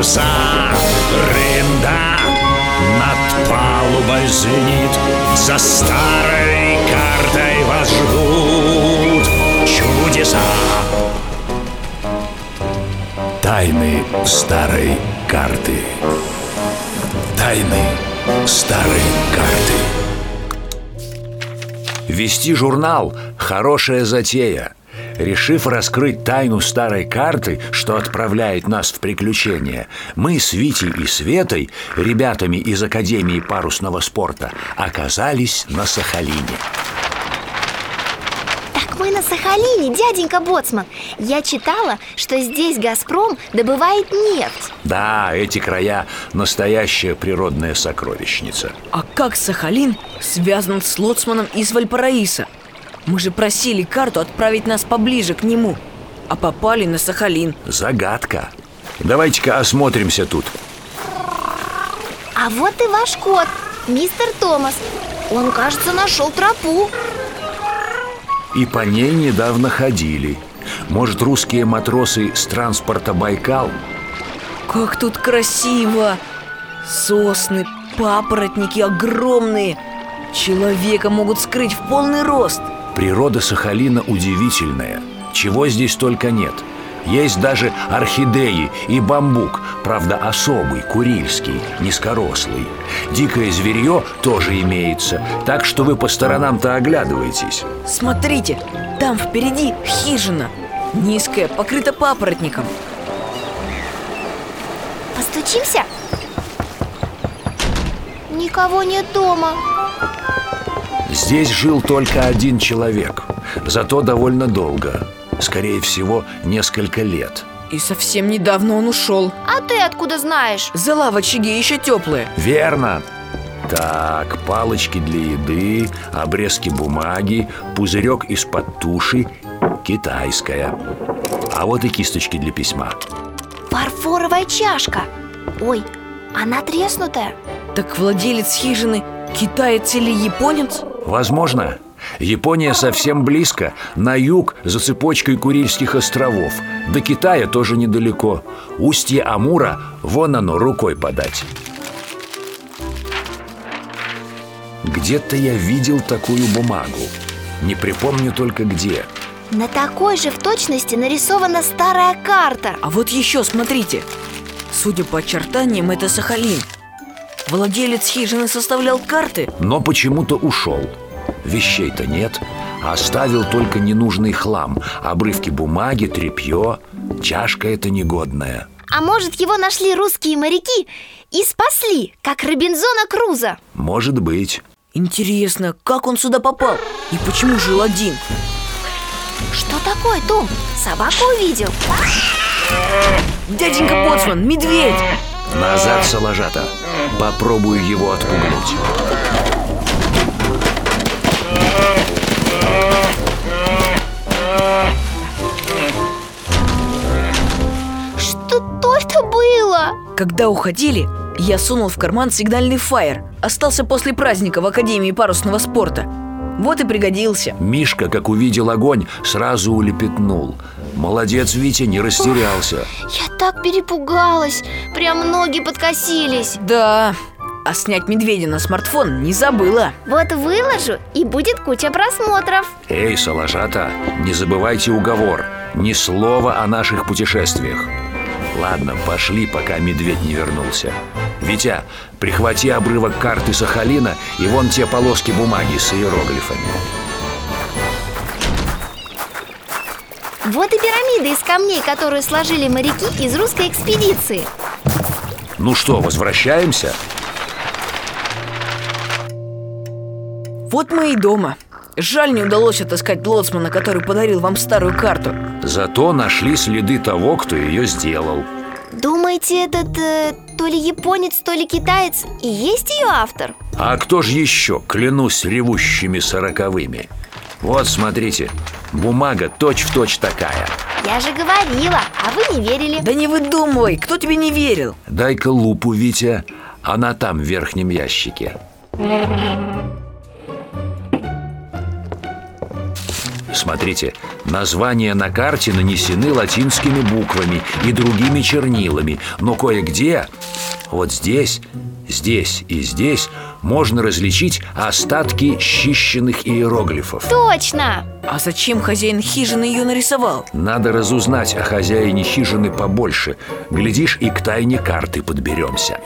паруса Рында над палубой звенит За старой картой вас ждут чудеса. Тайны старой карты. Тайны старой карты. Вести журнал – хорошая затея. Решив раскрыть тайну старой карты, что отправляет нас в приключения, мы с Витей и Светой, ребятами из Академии парусного спорта, оказались на Сахалине. Так мы на Сахалине, дяденька Боцман Я читала, что здесь Газпром добывает нефть Да, эти края – настоящая природная сокровищница. А как Сахалин связан с Лоцманом из Вальпараиса? Мы же просили карту отправить нас поближе к нему А попали на Сахалин Загадка. Давайте-ка осмотримся тут. А вот и ваш кот, мистер Томас Он, кажется, нашел тропу И по ней недавно ходили. Может, русские матросы с транспорта Байкал? Как тут красиво! Сосны, папоротники огромные Человека могут скрыть в полный рост Природа Сахалина удивительная. Чего здесь только нет. Есть даже орхидеи и бамбук, правда особый, курильский, низкорослый. Дикое зверье тоже имеется, так что вы по сторонам-то оглядываетесь. Смотрите, там впереди хижина Низкая, покрыта папоротником Постучимся? Никого нет дома Здесь жил только один человек, зато довольно долго. Скорее всего, несколько лет. И совсем недавно он ушел А ты откуда знаешь? Зала в очаге еще теплые Верно. Так, палочки для еды, обрезки бумаги, пузырек из-под туши, китайская. А вот и кисточки для письма. Фарфоровая чашка Ой, она треснутая Так владелец хижины китаец или японец? Возможно. Япония совсем близко, на юг, за цепочкой Курильских островов. До Китая тоже недалеко. Устье Амура, вон оно, рукой подать. Где-то я видел такую бумагу. Не припомню только где. На такой же в точности нарисована старая карта А вот еще смотрите Судя по очертаниям, это Сахалин Владелец хижины составлял карты Но почему-то ушел. Вещей-то нет. Оставил только ненужный хлам. Обрывки бумаги, тряпье. Чашка эта негодная. А может, его нашли русские моряки и спасли, как Робинзона Круза Может быть. Интересно, как он сюда попал? И почему жил один? Что такое, Том? Собаку увидел? Дяденька Боцман, медведь! Назад, Салажата. Попробую его отпугнуть. Что это было? Когда уходили, я сунул в карман сигнальный фаер Остался после праздника в Академии парусного спорта Вот и пригодился Мишка, как увидел огонь, сразу улепетнул. Молодец, Витя, не растерялся. Я так перепугалась Прям ноги подкосились Да, а снять медведя на смартфон не забыла Вот выложу, и будет куча просмотров Эй, Салажата, не забывайте уговор. Ни слова о наших путешествиях. Ладно, пошли, пока медведь не вернулся. Витя, прихвати обрывок карты Сахалина и вон те полоски бумаги с иероглифами. Вот и пирамида из камней, которую сложили моряки из русской экспедиции Ну что, возвращаемся? Вот мы и дома Жаль, не удалось отыскать лоцмана, который подарил вам старую карту Зато нашли следы того, кто ее сделал. Думаете, этот э, то ли японец, то ли китаец и есть ее автор? А кто же еще, клянусь ревущими сороковыми? Вот, смотрите, бумага точь-в-точь такая. Я же говорила, а вы не верили. Да не выдумывай, кто тебе не верил? Дай-ка лупу, Витя, она там в верхнем ящике. Смотрите, названия на карте нанесены латинскими буквами и другими чернилами Но кое-где, вот здесь, здесь и здесь можно различить остатки счищенных иероглифов Точно! А зачем хозяин хижины ее нарисовал? Надо разузнать о хозяине хижины побольше Глядишь, и к тайне карты подберемся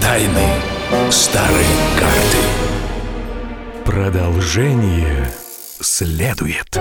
Тайны старой карты Продолжение следует.